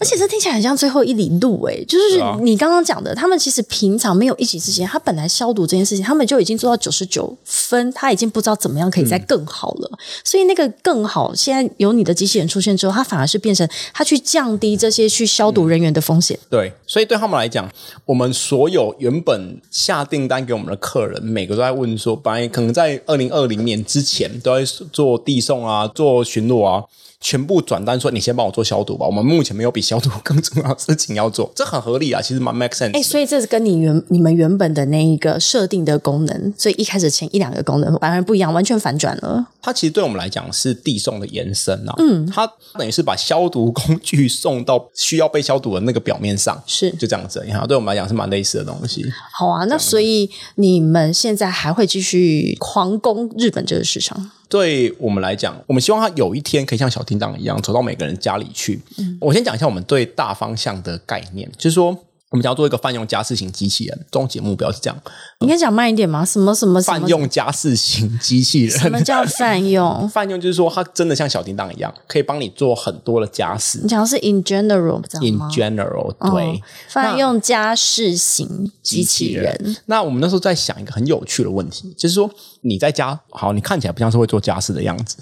S1: 而且这听起来很像最后一里路诶，就是你刚刚讲的，他们其实平常没有一起之前，他本来消毒这件事情，他们就已经做到九十九分，他已经不知道怎么样可以再更好了。所以那个更好，现在有你的机器人出现之后，它反而是变成他去降低这些去消毒人员的风险。
S2: 对，所以对他们来讲，我们所有原本下订单给我们的客人，每个都在问说，本来可能在二零二零年之前都在做递送啊，做巡逻啊。全部转单说你先帮我做消毒吧，我们目前没有比消毒更重要的事情要做，[LAUGHS] 这很合理啊，其实蛮 make sense 的。
S1: 哎，所以这是跟你原你们原本的那一个设定的功能，所以一开始前一两个功能完全不一样，完全反转了。
S2: 它其实对我们来讲是递送的延伸啊，嗯，它等于是把消毒工具送到需要被消毒的那个表面上，
S1: 是
S2: 就这样子，你看，对我们来讲是蛮类似的东西。
S1: 好啊，那所以你们现在还会继续狂攻日本这个市场？
S2: 对我们来讲，我们希望它有一天可以像小叮当一样走到每个人家里去。嗯，我先讲一下我们对大方向的概念，就是说，我们想要做一个泛用家事型机器人，终极目标是这样。
S1: 你可以讲慢一点吗？什么什么
S2: 泛用家事型机器人？[LAUGHS]
S1: 什么叫泛用？
S2: 泛用就是说，它真的像小叮当一样，可以帮你做很多的家事。
S1: 你讲的是 in general，知道
S2: In？general，对。
S1: 泛用家事型机器人，
S2: 那我们那时候在想一个很有趣的问题，就是说你在家，好，你看起来不像是会做家事的样子，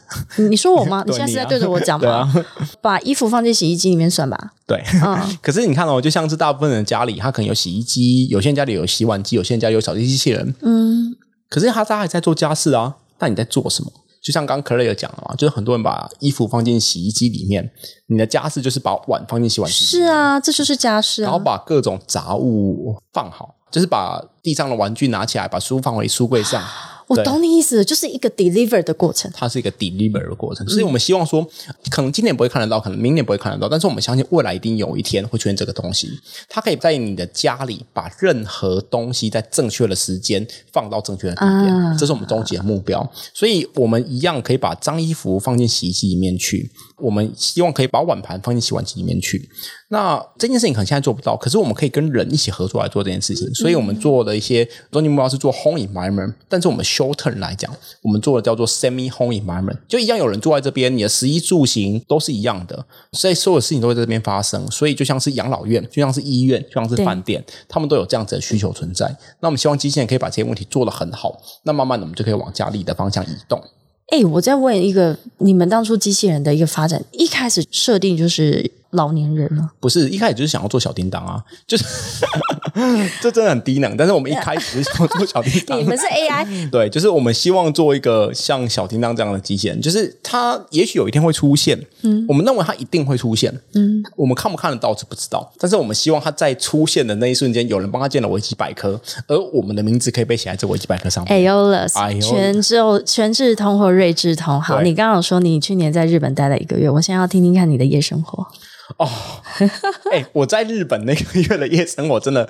S1: 你说我吗？[LAUGHS] 你
S2: 对
S1: 现在是在对着我讲吗？把衣服放进洗衣机里面算吧。
S2: 对。
S1: 嗯，[LAUGHS]
S2: 可是你看哦，就像是大部分人家里，他可能有洗衣机，有些人家里有洗碗机，有些人家里有扫地机器人，嗯。可是他他还在做家事啊，那你在做什么？就像刚刚 Clare 有讲了嘛，就是很多人把衣服放进洗衣机里面，你的家事就是把碗放进洗碗机，
S1: 是啊，这就是家事啊。
S2: 然后把各种杂物放好，就是把地上的玩具拿起来，把书放回书柜上。[GASPS]
S1: 我懂你意思，就是一个 deliver 的过程。
S2: 它是一个 deliver 的过程，所以我们希望说，可能今年不会看得到，可能明年不会看得到，但是我们相信未来一定有一天会出现这个东西。它可以在你的家里把任何东西在正确的时间放到正确的地点，
S1: 啊
S2: 这是我们终极的目标。所以我们一样可以把脏衣服放进洗衣机里面去，我们希望可以把碗盘放进洗碗机里面去。那这件事情可能现在做不到，可是我们可以跟人一起合作来做这件事情。所以我们做的一些终极目标是做 home environment，但是我们 short term 来讲，我们做的叫做 semi home environment，就一样有人住在这边，你的食衣住行都是一样的，所以所有事情都会在这边发生。所以就像是养老院，就像是医院，就像是饭店，他们都有这样子的需求存在。那我们希望机器人可以把这些问题做得很好，那慢慢的我们就可以往家里的方向移动。
S1: 哎，我再问一个，你们当初机器人的一个发展，一开始设定就是老年人了，
S2: 不是一开始就是想要做小叮当啊，就是 [LAUGHS] 这真的很低能。但是我们一开始是想要做小叮当，
S1: 你们是 AI，[LAUGHS]
S2: 对，就是我们希望做一个像小叮当这样的机器人，就是它也许有一天会出现，嗯，我们认为它一定会出现，嗯，我们看不看得到是不知道，但是我们希望它在出现的那一瞬间，有人帮他建了维基百科，而我们的名字可以被写在这维基百科上面。Aolus，Aolus
S1: 全智全智通或睿智通。好，你刚刚有说你去年在日本待了一个月，我现在要听听看你的夜生活。
S2: 哎、我在日本那个月的夜生活真的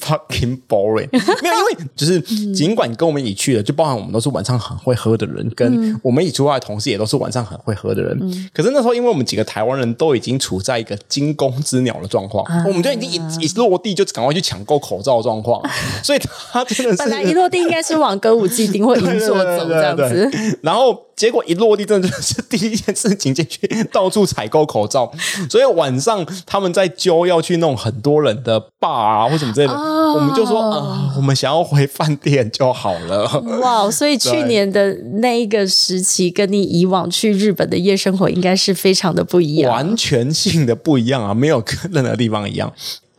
S2: fucking boring，没有，因为就是尽管跟我们一起去的，就包含我们都是晚上很会喝的人，跟我们一起出来的同事也都是晚上很会喝的人。可是那时候，因为我们几个台湾人都已经处在一个惊弓之鸟的状况，我们就已经一一落地就赶快去抢购口罩的状况，[LAUGHS] 所以他真的是
S1: 本来一落地应该是往歌舞伎町或银座走这样子，
S2: 然后结果一落地，真的就是第一件事情进去到处采购口罩，[LAUGHS] 所以晚上他们在揪要去弄很多人的 bar 啊或什么之类的，我们就说啊、我们想要回饭店就好了。
S1: 哇！所以去年的那一个时期，跟你以往去日本的夜生活应该是非常的不一样。
S2: 完全性的不一样啊，没有跟任何地方一样。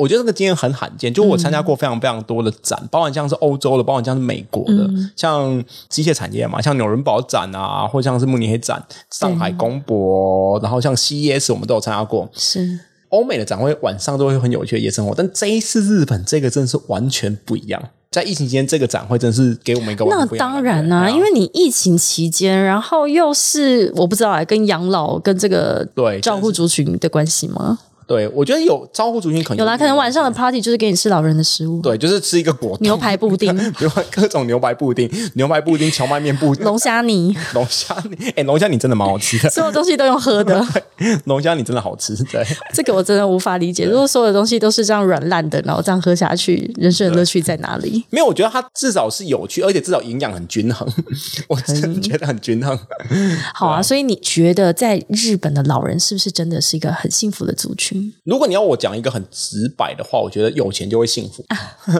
S2: 我觉得这个经验很罕见，就我参加过非常非常多的展，包含像是欧洲的，包含像是美国的，像机械产业嘛，像纽伦堡展啊，或像是慕尼黑展、上海公博，然后像 CES 我们都有参加过。
S1: 是
S2: 欧美的展会晚上都会很有趣的夜生活，但这一次日本这个真的是完全不一样。在疫情期间，这个展会真的是给我们一个完
S1: 那
S2: 全不一样的
S1: 当然啦、
S2: 感觉
S1: 因为你疫情期间，然后又是我不知道啊，跟养老跟这个
S2: 对
S1: 照顾族群的关系吗？
S2: 对我觉得有招呼族群可能
S1: 有啦，可能晚上的 party 就是给你吃老人的食物，
S2: 对，就是吃一个果冻。
S1: 牛排布丁、[LAUGHS]
S2: 牛排各种牛排布丁、牛排布丁、荞麦面布丁、
S1: 龙虾泥，[LAUGHS]
S2: 龙虾泥，哎，龙虾泥真的蛮好吃的，[LAUGHS]
S1: 所有东西都用喝的，
S2: 龙虾泥真的好吃，对。
S1: 这个我真的无法理解。如果所有的东西都是这样软烂的，然后这样喝下去，人生的乐趣在哪里？
S2: 没有，我觉得它至少是有趣，而且至少营养很均衡，我真的觉得很均衡。
S1: 好啊，所以你觉得在日本的老人是不是真的是一个很幸福的族群？
S2: 如果你要我讲一个很直白的话，我觉得有钱就会幸福。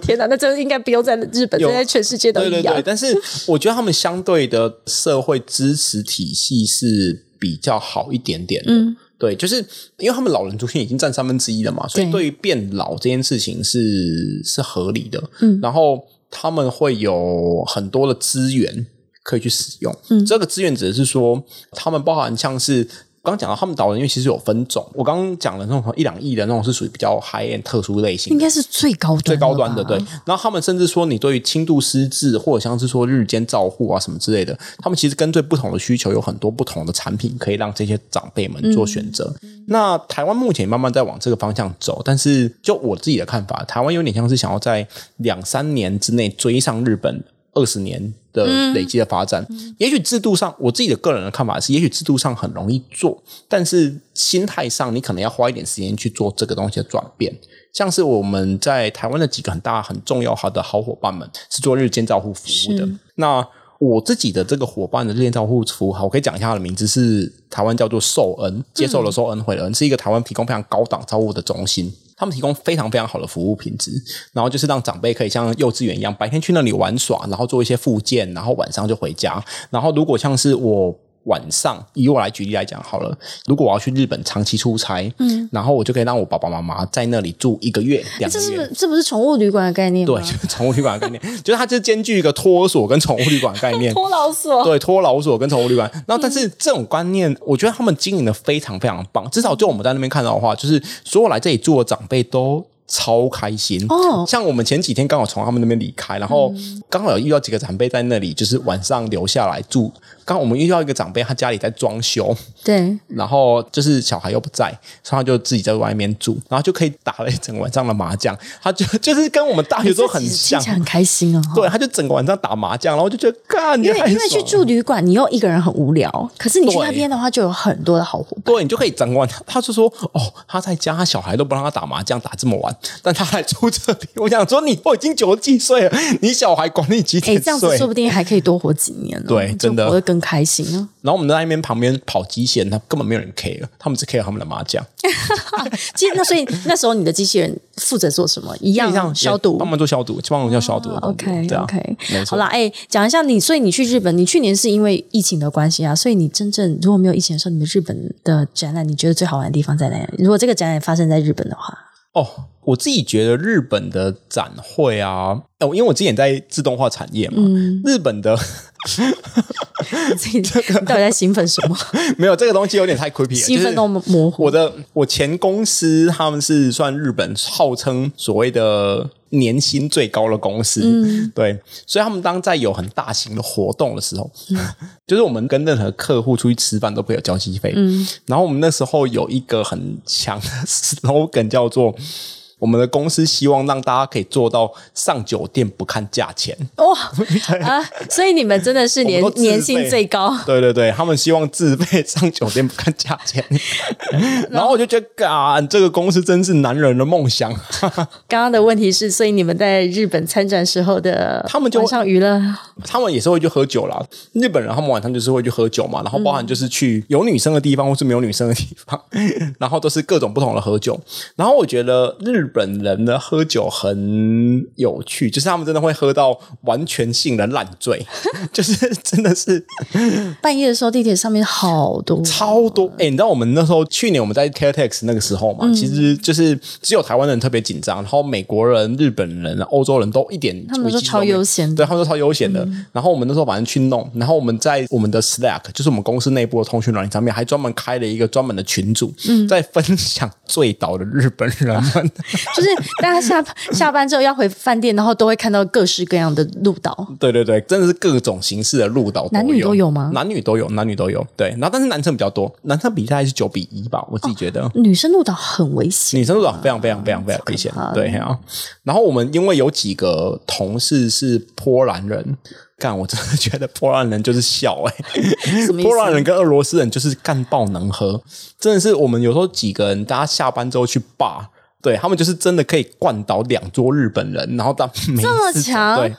S1: 天哪，那真的应该不用在日本，[LAUGHS]
S2: 有
S1: 这在全世界都一样。
S2: 对对对，但是我觉得他们相对的社会支持体系是比较好一点点的。嗯，对，就是因为他们老人族群已经占三分之一了嘛，所以
S1: 对
S2: 对于变老这件事情是是合理的。嗯，然后他们会有很多的资源可以去使用。嗯，这个资源指的是说，他们包含像是。刚刚讲到他们导人，因为其实有分种，我刚刚讲的那种一两亿的那种是属于比较 high end 特殊类型的，
S1: 应该是最高端
S2: 最高端的，对。然后他们甚至说，你对于轻度失智或者像是说日间照护啊什么之类的，他们其实根据不同的需求，有很多不同的产品可以让这些长辈们做选择。那台湾目前慢慢在往这个方向走，但是就我自己的看法，台湾有点像是想要在两三年之内追上日本二十年的累积的发展。也许制度上，我自己的个人的看法是，也许制度上很容易做，但是心态上你可能要花一点时间去做这个东西的转变。像是我们在台湾的几个很大很重要好的好伙伴们是做日间照护服务的。那我自己的这个伙伴的日间照护服务，好，我可以讲一下他的名字是台湾叫做寿恩，接受了寿恩惠的恩，是一个台湾提供非常高档照护的中心。他们提供非常非常好的服务品质，然后就是让长辈可以像幼稚园一样，白天去那里玩耍，然后做一些复健，然后晚上就回家。然后如果像是我晚上，以我来举例来讲好了，如果我要去日本长期出差，嗯，然后我就可以让我爸爸妈妈在那里住一个月、两个月。
S1: 这是不是这不是宠物旅馆的概念吗？
S2: 对，[LAUGHS] 就是宠物旅馆的概念，就是它就兼具一个托所跟宠物旅馆的概念。[LAUGHS]
S1: 托老所，
S2: 对，托老所跟宠物旅馆。然后，但是这种观念，我觉得他们经营的非常非常棒。至少就我们在那边看到的话，就是所有来这里住的长辈都。超开心
S1: 哦
S2: 像我们前几天刚好从他们那边离开，然后刚好有遇到几个长辈在那里，就是晚上留下来住。刚我们遇到一个长辈，他家里在装修，
S1: 对，
S2: 然后就是小孩又不在，所以他就自己在外面住，然后就可以打了一整晚上的麻将。他就 [LAUGHS] 就是跟我们大学时候很像
S1: 很开心哦。
S2: 对，他就整个晚上打麻将，然后就觉得，干，你
S1: 因为因为去住旅馆，你又一个人很无聊，可是你去那边的话，就有很多的好伙伴。
S2: 对你就可以整个晚。他就说：“哦，他在家，他小孩都不让他打麻将，打这么晚，但他还住这里。”我想说，你都已经九十几岁了，你小孩管你几
S1: 哎，
S2: 点睡
S1: 这样子说？不定还可以多活几年呢。
S2: 对真的
S1: 更开心啊！
S2: 然后我们在那边旁边跑机器人，他根本没有人 care，他们只 care 他们的麻将，[LAUGHS]
S1: 其实那所以 [LAUGHS] 那时候你的机器人负责做什么？一样
S2: 像
S1: 消毒
S2: 帮。忙做消毒，帮忙做消毒。
S1: OK
S2: 对啊
S1: OK，
S2: 没错。
S1: 好啦，哎、讲一下你，所以你去日本，你去年是因为疫情的关系啊，所以你真正如果没有疫情的时候，你们日本的展览，你觉得最好玩的地方在哪里？如果这个展览发生在日本的话，
S2: 哦，我自己觉得日本的展会啊，哦，因为我之前在自动化产业嘛，
S1: 嗯
S2: 日本的 [LAUGHS]
S1: 自己你到底在兴奋什么？[LAUGHS]
S2: 没有这个东西有点太 creepy 了，
S1: 兴奋到模糊。
S2: 我的我前公司他们是算日本号称所谓的年薪最高的公司，
S1: 嗯
S2: 对，所以他们当在有很大型的活动的时候，
S1: 嗯 [LAUGHS]
S2: 就是我们跟任何客户出去吃饭都不会有交际费，
S1: 嗯
S2: 然后我们那时候有一个很强的 slogan 叫做。我们的公司希望让大家可以做到上酒店不看价钱，
S1: 哇啊！所以你们真的是年年薪最高。
S2: 对对对，他们希望自费上酒店不看价钱，[LAUGHS] 然后我就觉得，啊，这个公司真是男人的梦想。[LAUGHS]
S1: 刚刚的问题是，所以你们在日本参展时候的
S2: 他们就
S1: 晚上娱乐，
S2: 他们也是会去喝酒啦。日本人他们晚上就是会去喝酒嘛，然后包含就是去有女生的地方或是没有女生的地方，[LAUGHS] 然后都是各种不同的喝酒。然后我觉得日本人呢喝酒很有趣，就是他们真的会喝到完全性的烂醉，[LAUGHS] 就是真的是
S1: 半夜的时候地铁上面好多
S2: 超多。哎、你知道我们那时候去年我们在 Caretex 那个时候嘛，其实就是只有台湾人特别紧张，然后美国人、日本人、欧洲人都一点
S1: 他们都超悠闲
S2: 对，他们都超悠闲的。然后我们那时候反正去弄，然后我们在我们的 Slack，就是我们公司内部的通讯软件上面，还专门开了一个专门的群组，在分享醉倒的日本人们。[LAUGHS]
S1: 就是大家下下班之后要回饭店，然后都会看到各式各样的路岛。
S2: 对对对，真的是各种形式的路岛，
S1: 男女都有吗
S2: 男女都有，男女都有。对，然后但是男生比较多，男生比大概是九比一吧，我自己觉得。
S1: 女生路岛很危险，
S2: 女生路岛非常非常非常非常危险，对啊。然后我们因为有几个同事是波兰人，干我真的觉得波兰人就是笑 [LAUGHS] 波兰人跟俄罗斯人就是干爆能喝，真的是我们有时候几个人大家下班之后去霸。对他们就是真的可以灌倒两桌日本人，然后当每
S1: 这么
S2: 次
S1: 强
S2: 对，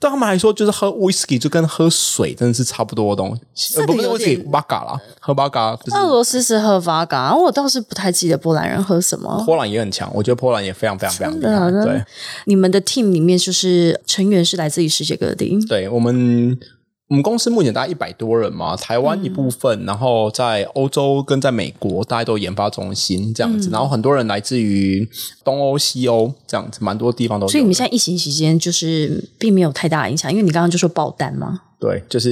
S2: 对他们来说就是喝 whisky 就跟喝水真的是差不多的东西，呃不是 whisky
S1: 点
S2: v 嘎啦，喝 v 嘎就是
S1: 俄罗斯是喝 v o d a 我倒是不太记得波兰人喝什么。
S2: 波兰也很强，我觉得波兰也非常非常非常厉害，对。
S1: 你们的 team 里面就是成员是来自于世界各地，
S2: 对我们我们公司目前大概一百多人嘛，台湾一部分，然后在欧洲跟在美国，大家都有研发中心这样子，然后很多人来自于东欧、西欧这样子，蛮多地方都有。
S1: 所以你们现在疫情期间就是并没有太大影响，因为你刚刚就说爆单嘛。
S2: 对，就是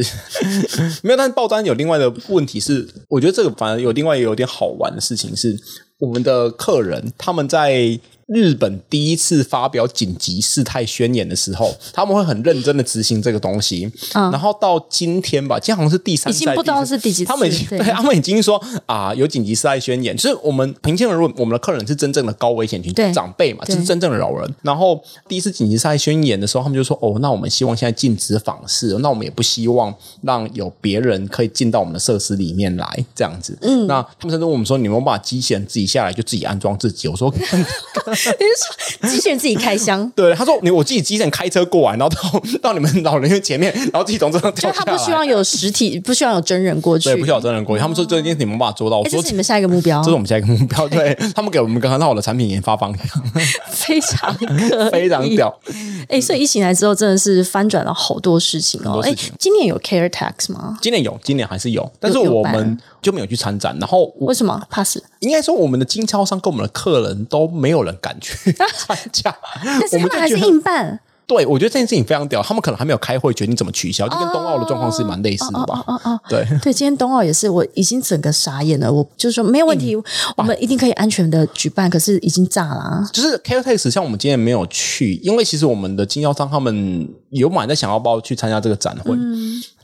S2: [LAUGHS] 没有，但是爆单有另外的问题是，我觉得这个反而有另外有点好玩的事情是，我们的客人他们在。日本第一次发表紧急事态宣言的时候，他们会很认真的执行这个东西。然后到今天吧，今天好像是第三，
S1: 已经不知道是第几次。
S2: 他们已经对他们已经说啊，有紧急事态宣言。就是我们平心而论，我们的客人是真正的高危险群，长辈嘛，就是真正的老人。然后第一次紧急事态宣言的时候，他们就说：“哦，那我们希望现在禁止访视，那我们也不希望让有别人可以进到我们的设施里面来，这样子。”嗯，那他们甚至问我们说：“你们把机器人自己下来就自己安装自己？”我说。[LAUGHS] [LAUGHS]
S1: 你是说机器人自己开箱？[LAUGHS]
S2: 对，他说你我自己机器人开车过来，然后到到你们老人院前面，然后自己从这上跳
S1: 下来。他不希望有实体，不希望有真人过去，
S2: 对，不需要真人过去。他们说这件事你们办法做到。我说
S1: 你们下一个目标，
S2: 这是我们下一个目标。[LAUGHS] 对他们给我们一个很好的产品研发方向，
S1: 非常
S2: 非常屌。
S1: 哎，所以疫情来之后，真的是翻转了好多事情哦。哎，今年有 Care Tax 吗？
S2: 今年有，今年还是有，但是我们就没有去参展。然后
S1: 为什么 pass？
S2: 应该说我们的经销商跟我们的客人都没有人敢去 [LAUGHS] [LAUGHS] 参加，
S1: 但是他们还是硬办。
S2: 对，我觉得这件事情非常屌，他们可能还没有开会决定怎么取消，就跟冬奥的状况是蛮类似的吧？哦哦，对 [LAUGHS]
S1: 对，今天冬奥也是，我已经整个傻眼了。我就是说没有问题，我们一定可以安全的举办，可是已经炸了。
S2: 就是 k t e x 像我们今天没有去，因为其实我们的经销商他们有满在想要不要去参加这个展会。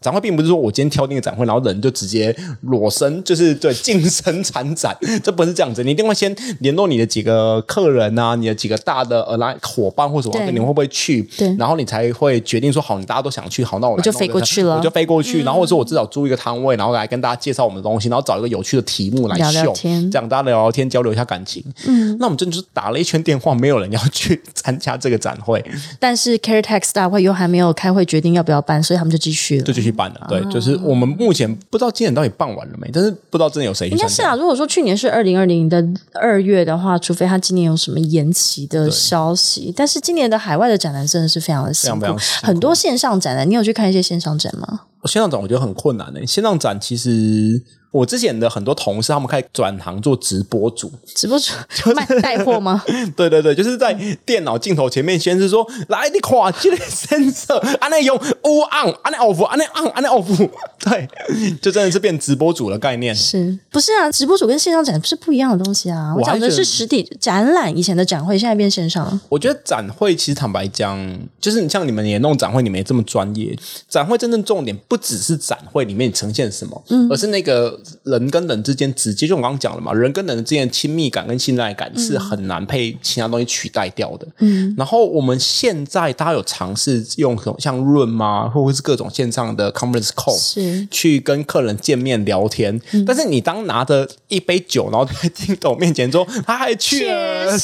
S2: 展会并不是说我今天挑那个展会，然后人就直接裸身，[LAUGHS] 就是对净身参展，[LAUGHS] 这不是这样子。你一定会先联络你的几个客人啊，你的几个大的呃来伙伴或者什么，你会不会去？
S1: 对，
S2: 然后你才会决定说好，你大家都想去，好，那我
S1: 就飞过去了，
S2: 我就飞过去。然后或者我至少租一个摊位，然后来跟大家介绍我们的东西，然后找一个有趣的题目来秀，这样大家聊聊天，交流一下感情。嗯，那我们真的是打了一圈电话，没有人要去参加这个展会。
S1: 但是 Caretex 大会又还没有开会决定要不要办，所以他们就继续了，
S2: 就继续办了。对，就是。我们目前不知道今年到底办完了没，但是不知道真的有谁。
S1: 应该是啊，如果说去年是二零二零的二月的话，除非他今年有什么延期的消息。但是今年的海外的展览真的是非常的辛苦，很多线上展览。你有去看一些线上展吗？
S2: 线上展我觉得很困难的。线上展其实。我之前的很多同事，他们开始转行做直播主，
S1: 直播主卖带货吗？[LAUGHS]
S2: 对对对，就是在电脑镜头前面，先是说来你跨这个神色，安内用 on，按那 off，安内 on，安内 off，对，就真的是变直播主的概念，
S1: 是不是啊？直播主跟线上展是不一样的东西啊！我讲的是实体展览，以前的展会现在变线上。
S2: 我觉得展会其实坦白讲，就是你像你们也弄展会，你们也这么专业，展会真正重点不只是展会里面呈现什么，嗯，而是那个。人跟人之间直接就我刚刚讲了嘛，人跟人之间的亲密感跟信赖感是很难被其他东西取代掉的。嗯，然后我们现在大家有尝试用什么像润吗，或者是各种线上的 conference call
S1: 是
S2: 去跟客人见面聊天。但是你当拿着一杯酒，然后在镜头面前说他还去了，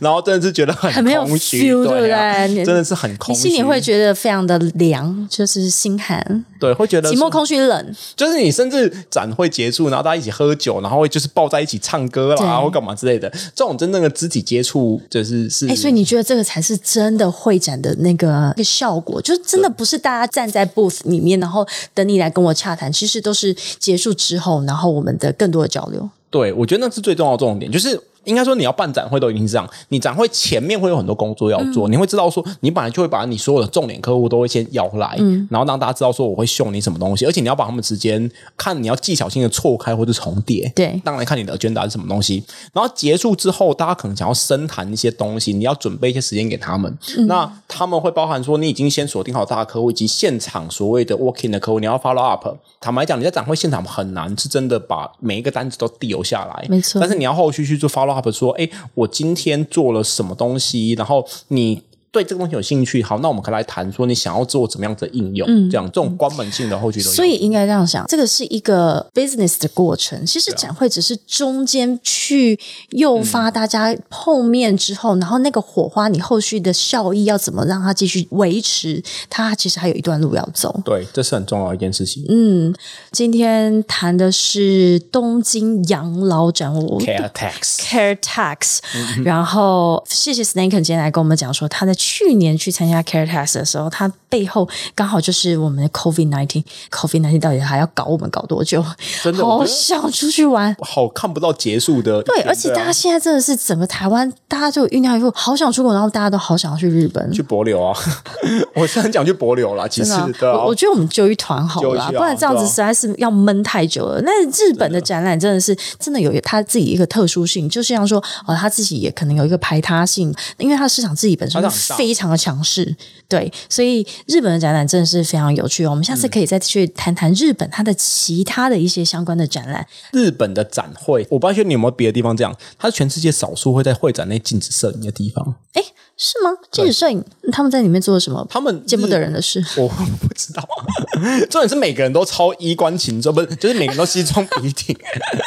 S2: 然后真的是觉得很
S1: 没有 feel，对不对？
S2: 真的是很空虚，
S1: 心里会觉得非常的凉，就是心寒。
S2: 对，会觉得
S1: 寂寞、空虚、冷。
S2: 就是你甚至展会结束，然后大家一起喝酒，然后会就是抱在一起唱歌啦，或干嘛之类的。这种真正的肢体接触，就是是。
S1: 哎，所以你觉得这个才是真的会展的那个个效果？就是真的不是大家站在 booth 里面，然后等你来跟我洽谈，其实都是结束之后，然后我们的更多的交流。
S2: 对，我觉得那是最重要的重点，就是。应该说，你要办展会都已经是这样。你展会前面会有很多工作要做，你会知道说，你本来就会把你所有的重点客户都会先邀来，然后让大家知道说我会秀你什么东西，而且你要把他们之间看你要技巧性的错开或者重叠。
S1: 对，
S2: 当然看你的 agenda 是什么东西。然后结束之后，大家可能想要深谈一些东西，你要准备一些时间给他们。那他们会包含说，你已经先锁定好大客户以及现场所谓的 working 的客户，你要 follow up。坦白讲，你在展会现场很难是真的把每一个单子都递留下来，
S1: 没错。
S2: 但是你要后续去做 follow up，说，哎。我今天做了什么东西？然后你。对这个东西有兴趣，好，那我们可以来谈说你想要做怎么样的应用，这样这种关门性的后续都有。
S1: 所以应该这样想，这个是一个 business 的过程。其实展会只是中间去诱发大家碰面之后，然后那个火花，你后续的效益要怎么让它继续维持？它其实还有一段路要走。
S2: 对，这是很重要一件事情。
S1: 嗯，今天谈的是东京养老展
S2: ，care tax，care
S1: tax。然后谢谢 Snaken 今天来跟我们讲说他在。去年去参加 CareTest 的时候，它背后刚好就是我们的 COVID nineteen。COVID nineteen 到底还要搞我们搞多久？
S2: 真的，
S1: 好想出去玩，
S2: 好看不到结束的。
S1: 对，而且大家现在真的是整个台湾，大家就酝酿一副好想出国，然后大家都好想要去日本
S2: 去博流啊！[LAUGHS] 我是很讲去博流啦，其实对
S1: 我觉得我们就一团好了，不然这样子实在是要闷太久了。那日本的展览真的是真的有它自己一个特殊性，就像说哦，他自己也可能有一个排他性，因为他市场自己本身非常的强势，对，所以日本的展览真的是非常有趣哦。我们下次可以再去谈谈日本它的其他的一些相关的展览。
S2: 日本的展会，我不知道你有没有别的地方这样，它是全世界少数会在会展内禁止摄影的地方。
S1: 哎。是吗？禁止摄影，他们在里面做了什么？
S2: 他们
S1: 见不得人的事，[LAUGHS]
S2: 我不知道。[LAUGHS] 重点是每个人都超衣冠禽兽，不是？就是每个人都西装笔挺。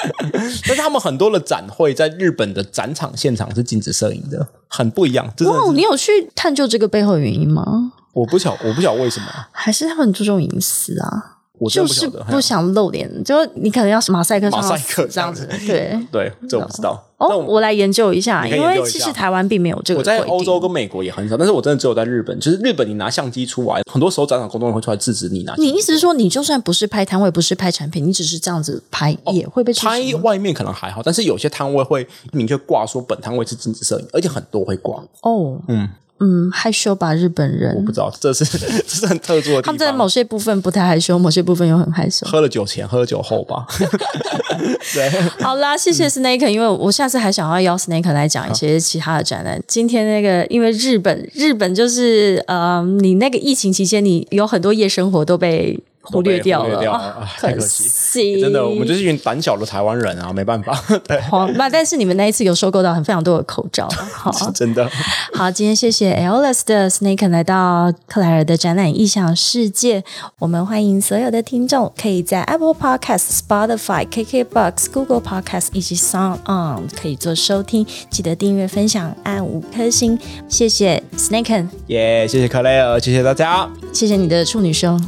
S2: [LAUGHS] 但是他们很多的展会在日本的展场现场是禁止摄影的，很不一样。哇，
S1: 你有去探究这个背后的原因吗？
S2: 我不晓，我不晓为什么，
S1: 还是他们很注重隐私啊？
S2: 我
S1: 就是不想露脸，就你可能要马赛克，
S2: 马赛克
S1: 这样子，对 [LAUGHS]
S2: 对，这我不知道。
S1: 哦，我来研究一下，因为其实台湾并没有这个。
S2: 我在欧洲跟美国也很少，但是我真的只有在日本，就是日本，你拿相机出来，很多时候展场工作人员会出来制止你拿。
S1: 你意思是说，你就算不是拍摊位，不是拍产品，你只是这样子拍，也会被
S2: 拍外面可能还好，但是有些摊位会明确挂说本摊位是禁止摄影，而且很多会挂。
S1: 哦，嗯。嗯，害羞吧，日本人。
S2: 我不知道，这是 [LAUGHS] 这是很特殊的。
S1: 他们在某些部分不太害羞，某些部分又很害羞。
S2: 喝了酒前，喝了酒后吧。[LAUGHS] 对，[LAUGHS]
S1: 好啦，谢谢 Snake，因为我下次还想要邀 Snake 来讲一些其他的展览。今天那个，因为日本，日本就是呃，你那个疫情期间，你有很多夜生活都被。忽略掉了，
S2: 太可惜。真的，我们就是一群胆小的台湾人啊，没办法。[LAUGHS] 对，
S1: 好，那但是你们那一次有收购到很非常多的口罩，好，[LAUGHS]
S2: 真的。[LAUGHS]
S1: 好，今天谢谢 L S 的 Snake 来到克莱尔的展览异想世界。我们欢迎所有的听众可以在 Apple Podcast、Spotify、KKBox、Google Podcast 以及 Sound On 可以做收听，记得订阅、分享、按五颗星。谢谢 Snake，
S2: 耶，谢谢克莱尔，谢谢大家，
S1: 谢谢你的处女胸。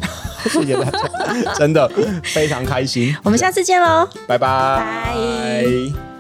S1: [LAUGHS]
S2: 谢谢大家，真的非常开心。
S1: 我们下次见喽，
S2: 拜拜。